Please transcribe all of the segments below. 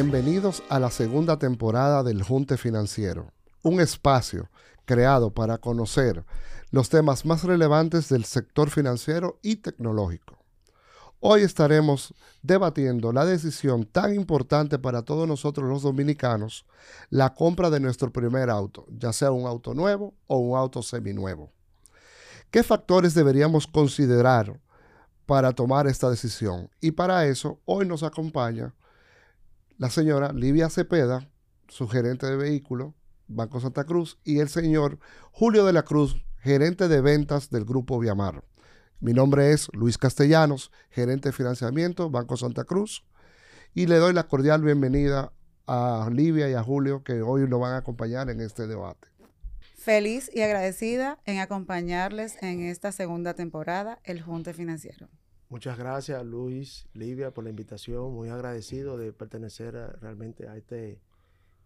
Bienvenidos a la segunda temporada del Junte Financiero, un espacio creado para conocer los temas más relevantes del sector financiero y tecnológico. Hoy estaremos debatiendo la decisión tan importante para todos nosotros los dominicanos, la compra de nuestro primer auto, ya sea un auto nuevo o un auto seminuevo. ¿Qué factores deberíamos considerar para tomar esta decisión? Y para eso, hoy nos acompaña la señora Livia Cepeda, su gerente de vehículos, Banco Santa Cruz, y el señor Julio de la Cruz, gerente de ventas del Grupo Viamar. Mi nombre es Luis Castellanos, gerente de financiamiento, Banco Santa Cruz, y le doy la cordial bienvenida a Livia y a Julio que hoy nos van a acompañar en este debate. Feliz y agradecida en acompañarles en esta segunda temporada, el Junte Financiero. Muchas gracias Luis, Livia, por la invitación. Muy agradecido de pertenecer realmente a este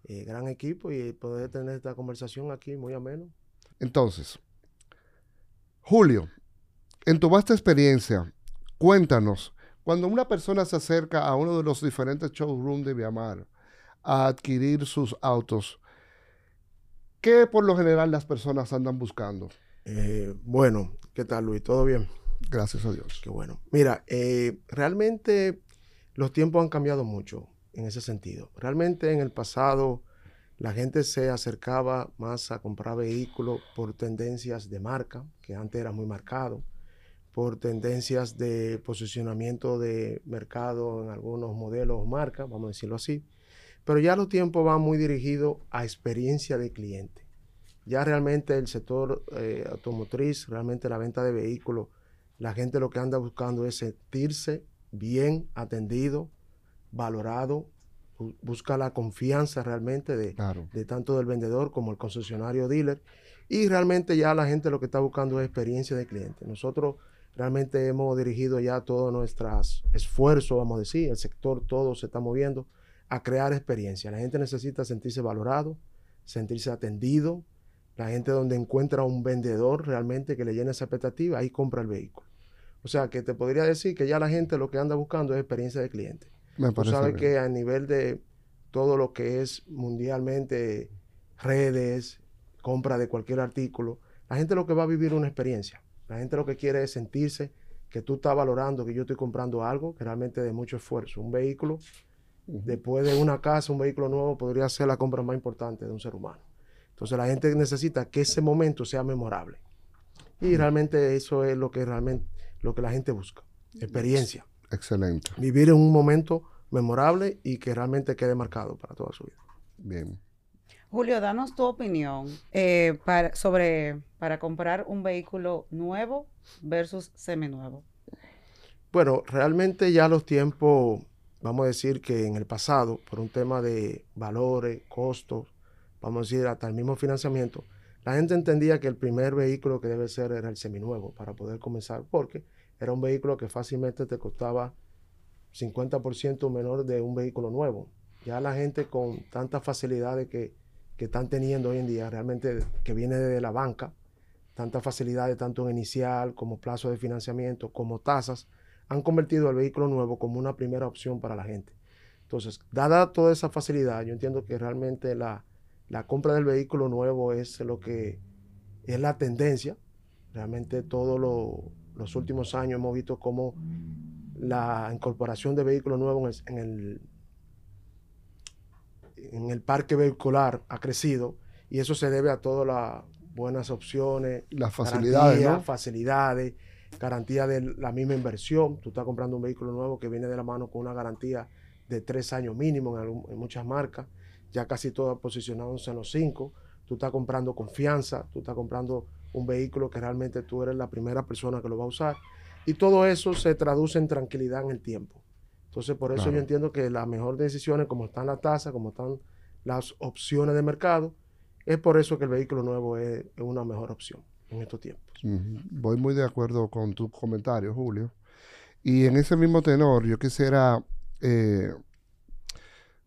eh, gran equipo y poder tener esta conversación aquí muy ameno. Entonces, Julio, en tu vasta experiencia, cuéntanos, cuando una persona se acerca a uno de los diferentes showrooms de Viamar a adquirir sus autos, ¿qué por lo general las personas andan buscando? Eh, bueno, ¿qué tal Luis? ¿Todo bien? Gracias a Dios. Qué bueno. Mira, eh, realmente los tiempos han cambiado mucho en ese sentido. Realmente en el pasado la gente se acercaba más a comprar vehículos por tendencias de marca, que antes era muy marcado, por tendencias de posicionamiento de mercado en algunos modelos o marcas, vamos a decirlo así. Pero ya los tiempos van muy dirigidos a experiencia de cliente. Ya realmente el sector eh, automotriz, realmente la venta de vehículos, la gente lo que anda buscando es sentirse bien atendido, valorado, busca la confianza realmente de, de, tanto del vendedor como el concesionario dealer. Y realmente ya la gente lo que está buscando es experiencia de cliente. Nosotros realmente hemos dirigido ya todo nuestro esfuerzo, vamos a decir, el sector todo se está moviendo a crear experiencia. La gente necesita sentirse valorado, sentirse atendido. La gente donde encuentra un vendedor realmente que le llene esa expectativa, ahí compra el vehículo. O sea, que te podría decir que ya la gente lo que anda buscando es experiencia de cliente. Me Tú sabes que a nivel de todo lo que es mundialmente redes, compra de cualquier artículo, la gente lo que va a vivir es una experiencia. La gente lo que quiere es sentirse que tú estás valorando que yo estoy comprando algo que realmente de mucho esfuerzo. Un vehículo, después de una casa, un vehículo nuevo podría ser la compra más importante de un ser humano. Entonces la gente necesita que ese momento sea memorable. Y realmente eso es lo que realmente lo que la gente busca. Experiencia. Excelente. Vivir en un momento memorable y que realmente quede marcado para toda su vida. Bien. Julio, danos tu opinión eh, para, sobre para comprar un vehículo nuevo versus seminuevo. Bueno, realmente ya los tiempos, vamos a decir que en el pasado, por un tema de valores, costos, vamos a decir hasta el mismo financiamiento, la gente entendía que el primer vehículo que debe ser era el seminuevo para poder comenzar, porque era un vehículo que fácilmente te costaba 50% menor de un vehículo nuevo. Ya la gente con tantas facilidades que, que están teniendo hoy en día, realmente que viene desde la banca, tantas facilidades tanto en inicial como plazo de financiamiento, como tasas, han convertido el vehículo nuevo como una primera opción para la gente. Entonces, dada toda esa facilidad, yo entiendo que realmente la, la compra del vehículo nuevo es lo que es la tendencia. Realmente todos los últimos años hemos visto cómo la incorporación de vehículos nuevos en el, en el, parque vehicular ha crecido y eso se debe a todas las buenas opciones, las facilidades, facilidades, garantía de la misma inversión. Tú estás comprando un vehículo nuevo que viene de la mano con una garantía de tres años mínimo en muchas marcas ya casi todas posicionados en los cinco. Tú estás comprando confianza, tú estás comprando un vehículo que realmente tú eres la primera persona que lo va a usar. Y todo eso se traduce en tranquilidad en el tiempo. Entonces, por eso yo entiendo que la mejor decisión, como están las tasas, como están las opciones de mercado, es por eso que el vehículo nuevo es, una mejor opción en estos tiempos. Voy muy de acuerdo con tus comentarios, Julio. Y en ese mismo tenor, yo quisiera eh,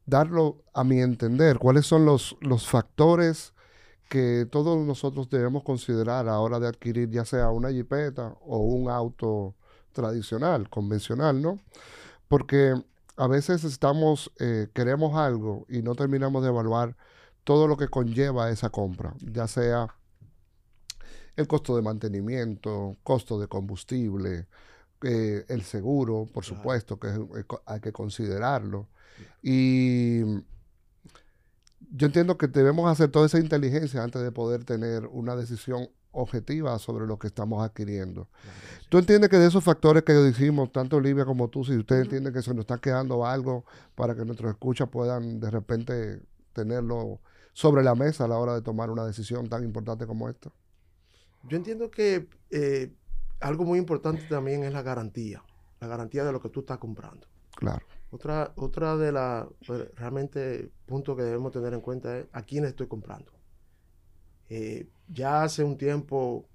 darlo a mi entender, cuáles son los, los factores que todos nosotros debemos considerar a la hora de adquirir ya sea una jipeta o un auto tradicional, convencional, ¿no? Porque a veces estamos, eh, queremos algo y no terminamos de evaluar todo lo que conlleva esa compra, ya sea el costo de mantenimiento, costo de combustible, eh, el seguro, por supuesto, que hay que considerarlo. Y yo entiendo que debemos hacer toda esa inteligencia antes de poder tener una decisión objetiva sobre lo que estamos adquiriendo. ¿Tú entiendes que de esos factores que dijimos, tanto Olivia como tú, si usted entiende que se nos está quedando algo para que nuestros escuchas puedan de repente tenerlo sobre la mesa a la hora de tomar una decisión tan importante como esta? Yo entiendo que eh, algo muy importante también es la garantía, la garantía de lo que tú estás comprando. Claro. Otra, otra de las pues, realmente puntos que debemos tener en cuenta es a quién estoy comprando. Eh, ya hace un tiempo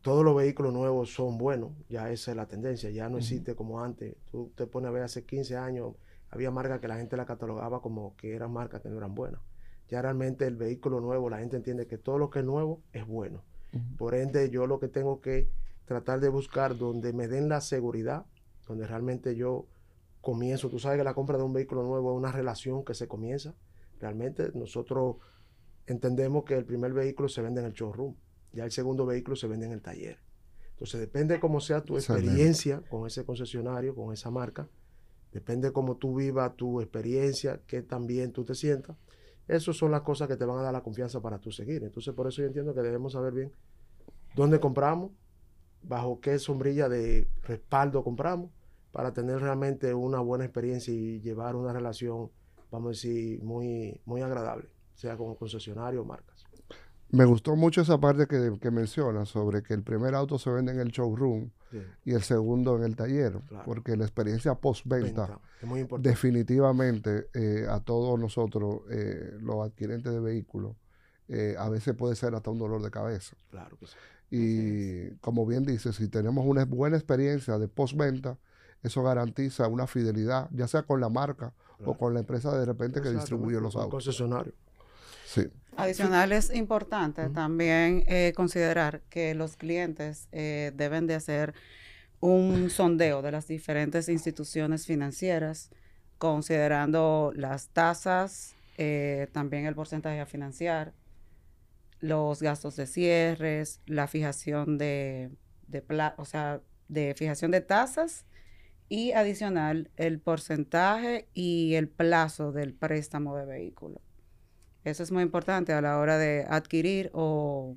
todos los vehículos nuevos son buenos, ya esa es la tendencia, ya no existe como antes. Tú te pones a ver hace 15 años, había marcas que la gente la catalogaba como que eran marcas que no eran buenas. Ya realmente el vehículo nuevo, la gente entiende que todo lo que es nuevo es bueno. Por ende, yo lo que tengo que tratar de buscar donde me den la seguridad, donde realmente yo comienzo. Tú sabes que la compra de un vehículo nuevo es una relación que se comienza. Realmente nosotros entendemos que el primer vehículo se vende en el showroom, ya el segundo vehículo se vende en el taller. Entonces depende cómo sea tu experiencia con ese concesionario, con esa marca, depende cómo tú vivas tu experiencia, que también tú te sientas. Esas son las cosas que te van a dar la confianza para tú seguir. Entonces por eso yo entiendo que debemos saber bien dónde compramos, bajo qué sombrilla de respaldo compramos, para tener realmente una buena experiencia y llevar una relación, vamos a decir, muy, muy agradable sea como concesionario o marcas. Me gustó mucho esa parte que, que menciona sobre que el primer auto se vende en el showroom y el segundo en el taller, porque la experiencia postventa definitivamente eh, a todos nosotros, eh, los adquirentes de vehículos, eh, a veces puede ser hasta un dolor de cabeza. Claro que sí. Y como bien dice, si tenemos una buena experiencia de postventa, eso garantiza una fidelidad, ya sea con la marca o con la empresa de repente que distribuye los autos. Concesionario. Adicional es importante también eh, considerar que los clientes eh, deben de hacer un sondeo de las diferentes instituciones financieras, considerando las tasas, eh, también el porcentaje a financiar, los gastos de cierres, la fijación de, de o sea, de fijación de tasas y adicional el porcentaje y el plazo del préstamo de vehículo. Eso es muy importante a la hora de adquirir o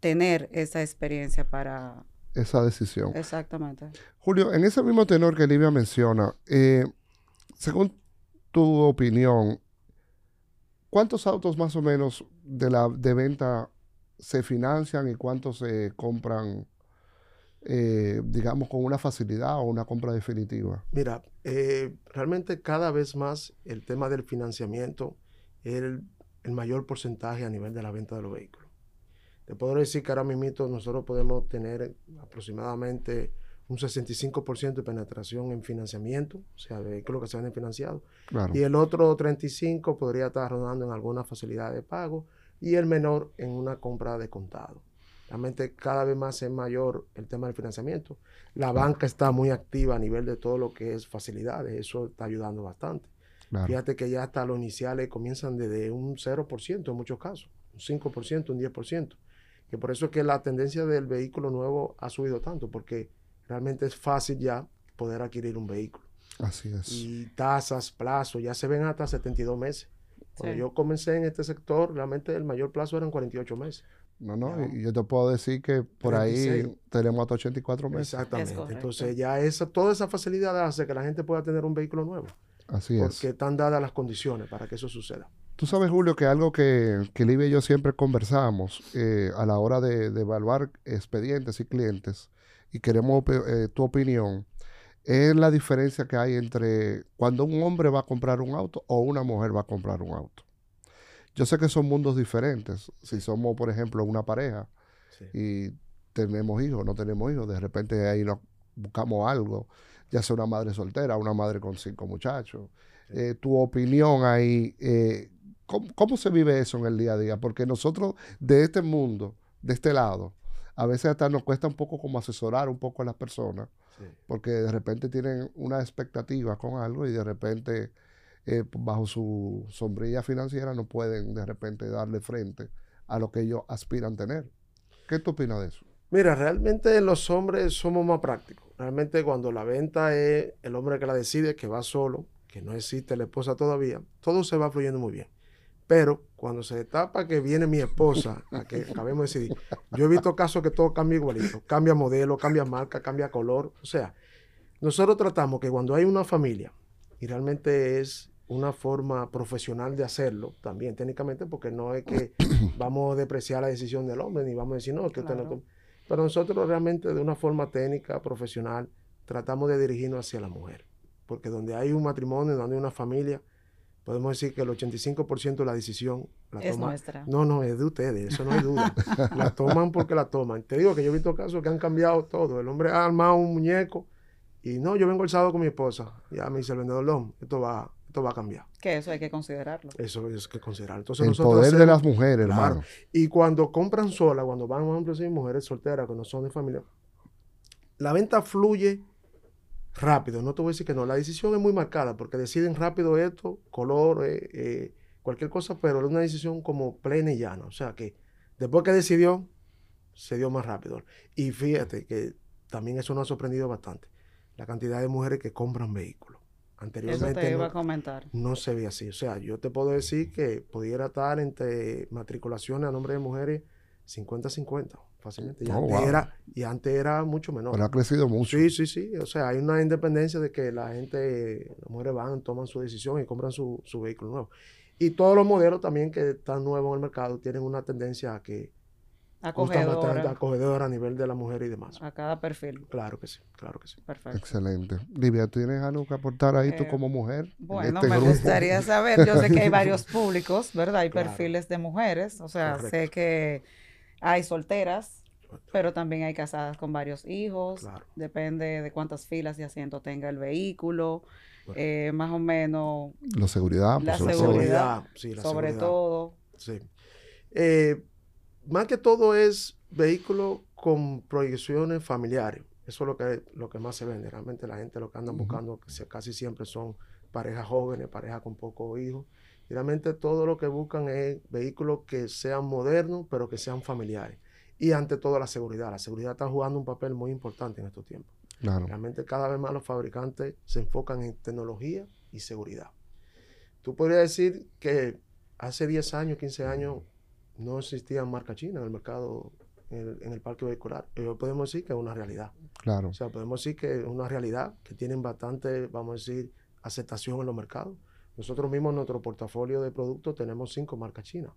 tener esa experiencia para... Esa decisión. Exactamente. Julio, en ese mismo tenor que Livia menciona, eh, según tu opinión, ¿cuántos autos más o menos de, la, de venta se financian y cuántos se compran, eh, digamos, con una facilidad o una compra definitiva? Mira, eh, realmente cada vez más el tema del financiamiento el, el, mayor porcentaje a nivel de la venta de los vehículos. Te puedo decir que ahora mismo nosotros podemos tener aproximadamente un 65% de penetración en financiamiento, o sea, vehículos que se venden financiados. Y el otro 35% podría estar rodando en alguna facilidad de pago y el menor en una compra de contado. Realmente cada vez más es mayor el tema del financiamiento. La banca está muy activa a nivel de todo lo que es facilidades, eso está ayudando bastante. Fíjate que ya hasta los iniciales comienzan desde un 0% en muchos casos, un 5%, un 10%. Que por eso es que la tendencia del vehículo nuevo ha subido tanto, porque realmente es fácil ya poder adquirir un vehículo. Así es. Y tasas, plazos, ya se ven hasta 72 meses. Cuando yo comencé en este sector, realmente el mayor plazo eran 48 meses. No, no, y yo te puedo decir que por ahí tenemos hasta 84 meses. Exactamente. Entonces ya esa, toda esa facilidad hace que la gente pueda tener un vehículo nuevo. Así es. Porque están dadas las condiciones para que eso suceda. Tú sabes, Julio, que algo que, que Livia y yo siempre conversamos eh, a la hora de, evaluar expedientes y clientes, y queremos eh, tu opinión, es la diferencia que hay entre cuando un hombre va a comprar un auto o una mujer va a comprar un auto. Yo sé que son mundos diferentes. Si somos, por ejemplo, una pareja y tenemos hijos, no tenemos hijos, de repente ahí nos buscamos algo ya sea una madre soltera, una madre con cinco muchachos. Eh, tu opinión ahí, eh, ¿cómo, se vive eso en el día a día? Porque nosotros de este mundo, de este lado, a veces hasta nos cuesta un poco como asesorar un poco a las personas, Sí. porque de repente tienen una expectativa con algo y de repente eh, bajo su sombrilla financiera no pueden de repente darle frente a lo que ellos aspiran tener. ¿Qué tú opinas de eso? Mira, realmente los hombres somos más prácticos. Realmente cuando la venta es el hombre que la decide, que va solo, que no existe la esposa todavía, todo se va fluyendo muy bien. Pero cuando se destapa que viene mi esposa, a que acabemos de decidir, yo he visto casos que todo cambia igualito. Cambia modelo, cambia marca, cambia color. O sea, nosotros tratamos que cuando hay una familia, y realmente es una forma profesional de hacerlo, también técnicamente, porque no es que vamos a depreciar la decisión del hombre, ni vamos a decir, no, es que usted no... Claro. tome". Pero nosotros realmente de una forma técnica, profesional, tratamos de dirigirnos hacia la mujer. Porque donde hay un matrimonio, donde hay una familia, podemos decir que el 85% de la decisión la Es toma. nuestra. No, no, es de ustedes, eso no hay duda. la toman porque la toman. Te digo que yo he visto casos que han cambiado todo. El hombre ha armado un muñeco y no, yo vengo el sábado con mi esposa. Ya me dice el vendedor, "Lom, esto va, esto va a cambiar. Que eso hay que considerarlo. Eso es que considerar. Entonces El nosotros poder de las mujeres, Claro. hermano. y cuando compran sola, cuando van, por ejemplo, si hay mujeres solteras que no son de familia, la venta fluye rápido. No te voy a decir que no. La decisión es muy marcada porque deciden rápido esto, color, eh, eh, cualquier cosa, pero es una decisión como plena y llana. O sea que después que decidió, se dio más rápido. Y fíjate que también eso nos ha sorprendido bastante. La cantidad de mujeres que compran vehículos. Eso Anteriormente te iba no- a comentar. no se ve así. O sea, yo te puedo decir que pudiera estar entre matriculaciones a nombre de mujeres 50-50, fácilmente. Y, Oh, antes wow. era, y antes era mucho menor. Pero ha crecido mucho. Sí, sí, sí. O sea, hay una independencia de que la gente, las mujeres van, toman su decisión y compran su, su vehículo nuevo. Y todos los modelos también que están nuevos en el mercado tienen una tendencia a que Acogedora acogedora a nivel de la mujer y demás. a cada perfil. Claro que sí, claro que sí. Perfecto. Excelente. Livia, ¿tienes algo que aportar ahí tú Eh, como mujer? en Bueno, este me grupo? gustaría saber, yo sé que hay varios públicos, ¿verdad? Hay Claro. perfiles de mujeres, o sea, sé que hay solteras, pero también hay casadas con varios hijos, Claro. depende de cuántas filas de asiento tenga el vehículo, eh, más o menos, La seguridad, por La sobre La todo. seguridad. sí, la sobre seguridad. todo, Sí. Eh, más que todo es vehículo con proyecciones familiares. Eso es lo que, lo que más se vende. Realmente la gente lo que andan buscando que casi siempre son parejas jóvenes, parejas con pocos hijos. Y realmente todo lo que buscan es vehículos que sean modernos, pero que sean familiares. Y ante todo la seguridad. La seguridad está jugando un papel muy importante en estos tiempos. Claro. Realmente cada vez más los fabricantes se enfocan en tecnología y seguridad. Tú podrías decir que hace 10 años, 15 años, no existían marcas chinas en el mercado, en el, en el parque vehicular. Y hoy podemos decir que es una realidad. Claro. O sea, podemos decir que es una realidad, que tienen bastante, vamos a decir, aceptación en los mercados. Nosotros mismos en nuestro portafolio de productos tenemos cinco marcas chinas.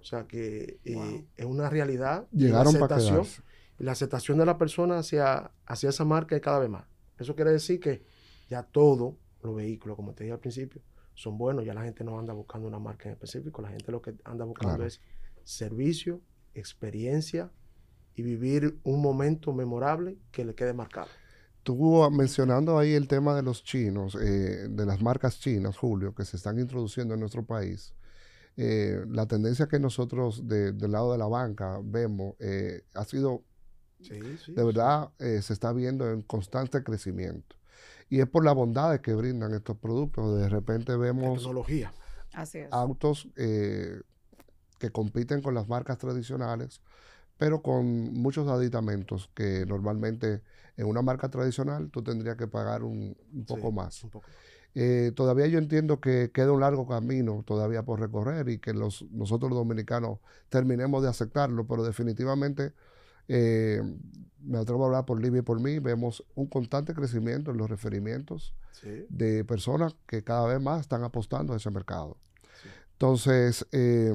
O sea que eh, Wow. es una realidad. y la Llegaron para aceptación- quedarse. y la aceptación de la persona hacia, hacia esa marca es cada vez más. Eso quiere decir que ya todos los vehículos, como te dije al principio, son buenos. Ya la gente no anda buscando una marca en específico. La gente lo que anda buscando Claro. es servicio, experiencia y vivir un momento memorable que le quede marcado. Tú ah, mencionando ahí el tema de los chinos, eh, de las marcas chinas, Julio, que se están introduciendo en nuestro país. eh, la tendencia que nosotros de- del lado de la banca vemos eh, ha sido Sí, sí. de verdad eh, se está viendo en constante crecimiento. Y es por la bondad que brindan estos productos. De repente sí. vemos Tecnología. así es. autos eh, que compiten con las marcas tradicionales, pero con muchos aditamentos que normalmente en una marca tradicional tú tendrías que pagar un, un poco Sí, más. un poco. Eh, todavía yo entiendo que queda un largo camino todavía por recorrer y que los, nosotros los dominicanos terminemos de aceptarlo, pero definitivamente eh, me atrevo a hablar por Libia y por mí, vemos un constante crecimiento en los referimientos Sí, de personas que cada vez más están apostando a ese mercado. Sí. Entonces, eh,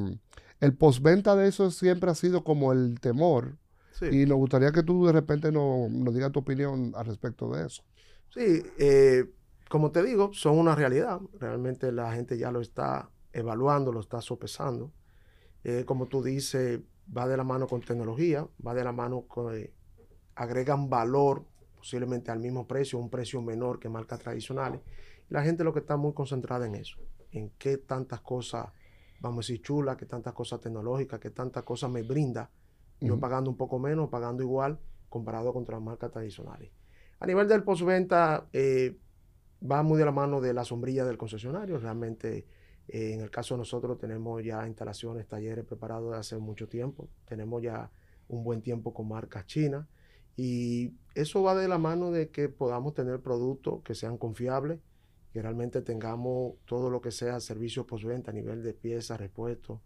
el postventa de eso siempre ha sido como el temor sí. y nos gustaría que tú de repente no- nos digas tu opinión al respecto de eso. Sí, eh, como te digo, son una realidad. Realmente la gente ya lo está evaluando, lo está sopesando. Eh, como tú dices, va de la mano con tecnología, va de la mano con... eh, agregan valor posiblemente al mismo precio, un precio menor que marcas tradicionales. La gente lo que está muy concentrada en eso, en qué tantas cosas, vamos a decir, chulas, qué tantas cosas tecnológicas, qué tantas cosas me brinda yo pagando un poco menos, pagando igual comparado con otras marcas tradicionales. A nivel del postventa, eh, va muy de la mano de la sombrilla del concesionario. Realmente, eh, en el caso de nosotros, tenemos ya instalaciones, talleres preparados de hace mucho tiempo. Tenemos ya un buen tiempo con marcas chinas. Y eso va de la mano de que podamos tener productos que sean confiables, que realmente tengamos todo lo que sea servicio postventa a nivel de piezas, repuestos,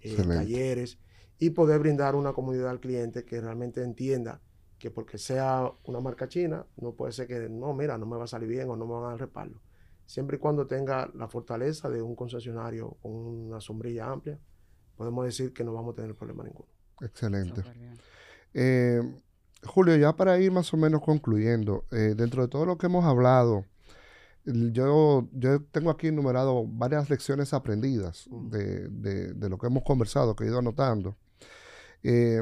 eh, talleres, y poder brindar una comunidad al cliente que realmente entienda que porque sea una marca china, no puede ser que, no, mira, no me va a salir bien o no me van a dar respaldo. Siempre y cuando tenga la fortaleza de un concesionario con una sombrilla amplia, podemos decir que no vamos a tener problema ninguno. Excelente. Eh, Julio, ya para ir más o menos concluyendo, eh, dentro de todo lo que hemos hablado, yo, yo tengo aquí enumerado varias lecciones aprendidas de, de, lo que hemos conversado, que he ido anotando. Eh,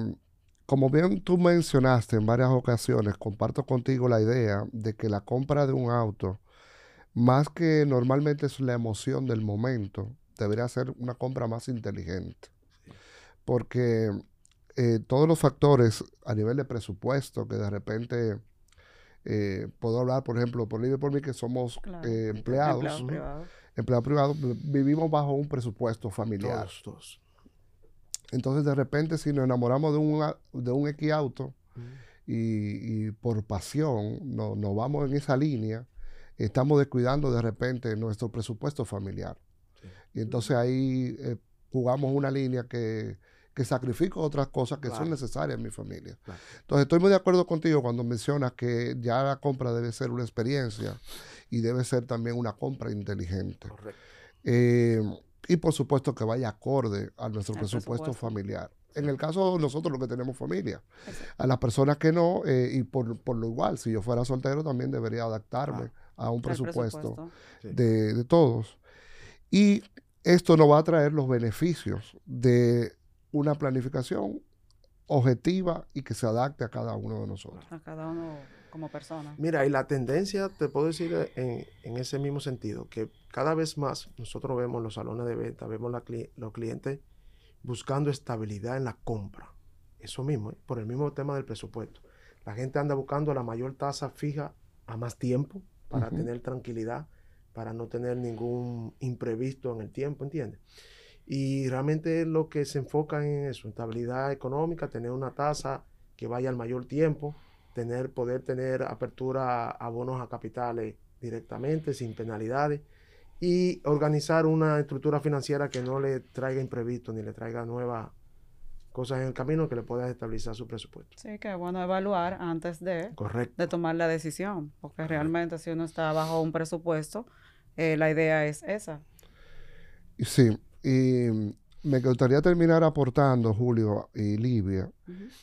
como bien tú mencionaste en varias ocasiones, comparto contigo la idea de que la compra de un auto, más que normalmente es la emoción del momento, debería ser una compra más inteligente. Porque eh, todos los factores a nivel de presupuesto, que de repente eh, puedo hablar, por ejemplo, por libre por mí, que somos eh, empleados, empleados privados, vivimos bajo un presupuesto familiar. todos. Entonces, de repente, si nos enamoramos de un, de un X auto y, por pasión nos vamos en esa línea, estamos descuidando de repente nuestro presupuesto familiar. Y entonces ahí eh, jugamos una línea que, que sacrifica otras cosas que son necesarias en mi familia. Entonces, estoy muy de acuerdo contigo cuando mencionas que ya la compra debe ser una experiencia y debe ser también una compra inteligente. Correcto. Eh, y por supuesto que vaya acorde a nuestro presupuesto, familiar. En el caso de nosotros los que tenemos familia. A las personas que no, eh, y por, lo igual, si yo fuera soltero también debería adaptarme a un presupuesto, De, de, todos. Y esto nos va a traer los beneficios de una planificación objetiva y que se adapte a cada uno de nosotros. A cada uno como persona. Mira, y la tendencia, te puedo decir en, en ese mismo sentido, que cada vez más nosotros vemos los salones de venta, vemos los clientes buscando estabilidad en la compra. Eso mismo, ¿eh? por el mismo tema del presupuesto. La gente anda buscando la mayor tasa fija a más tiempo para tener tranquilidad, para no tener ningún imprevisto en el tiempo, ¿entiendes? Y realmente lo que se enfoca en eso, estabilidad económica, tener una tasa que vaya al mayor tiempo, tener, poder tener apertura a bonos a capitales directamente, sin penalidades y organizar una estructura financiera que no le traiga imprevisto ni le traiga nuevas cosas en el camino que le pueda estabilizar su presupuesto. Sí, que es bueno evaluar antes de, de tomar la decisión, porque realmente si uno está bajo un presupuesto, eh, la idea es esa. Sí, y me gustaría terminar aportando, Julio y Livia,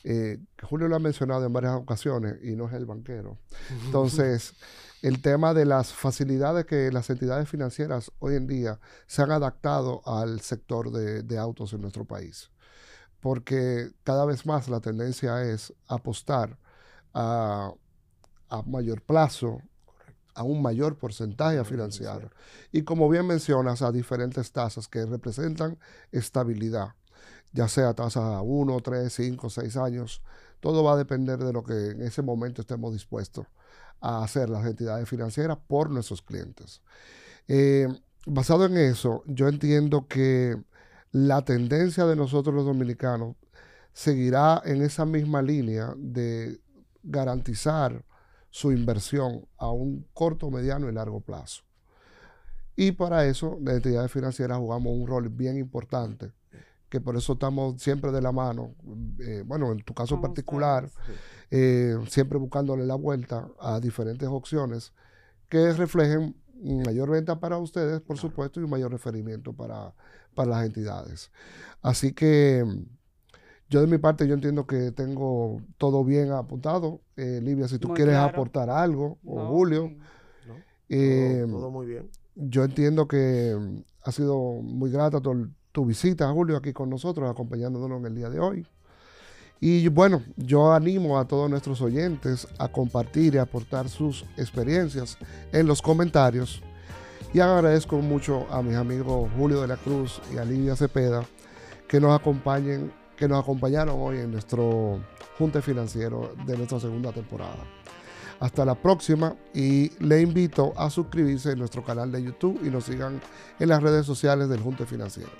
eh, Julio lo ha mencionado en varias ocasiones y no es el banquero. Entonces, el tema de las facilidades que las entidades financieras hoy en día se han adaptado al sector de, autos en nuestro país. Porque cada vez más la tendencia es apostar a, mayor plazo, a un mayor porcentaje financiero. Y como bien mencionas, a diferentes tasas que representan estabilidad, ya sea tasa a 1, 3, 5, 6 años. Todo va a depender de lo que en ese momento estemos dispuestos a hacer las entidades financieras por nuestros clientes. Eh, basado en eso, yo entiendo que la tendencia de nosotros los dominicanos seguirá en esa misma línea de garantizar su inversión a un corto, mediano y largo plazo. Y para eso, las entidades financieras jugamos un rol bien importante, que por eso estamos siempre de la mano. Eh, bueno, en tu caso particular, eh, siempre buscándole la vuelta a diferentes opciones que reflejen mayor venta para ustedes, por supuesto, y un mayor referimiento para, las entidades. Así que yo de mi parte, yo entiendo que tengo todo bien apuntado. Eh, Livia, si tú quieres aportar algo, o Julio. Eh, todo, muy bien. Yo entiendo que ha sido muy grata tu, tu visita, Julio, aquí con nosotros, acompañándonos en el día de hoy. Y bueno, yo animo a todos nuestros oyentes a compartir y aportar sus experiencias en los comentarios. Y agradezco mucho a mis amigos Julio de la Cruz y a Lidia Cepeda que nos acompañen que nos acompañaron hoy en nuestro junte financiero de nuestra segunda temporada. Hasta la próxima y le invito a suscribirse en nuestro canal de YouTube y nos sigan en las redes sociales del Junte Financiero.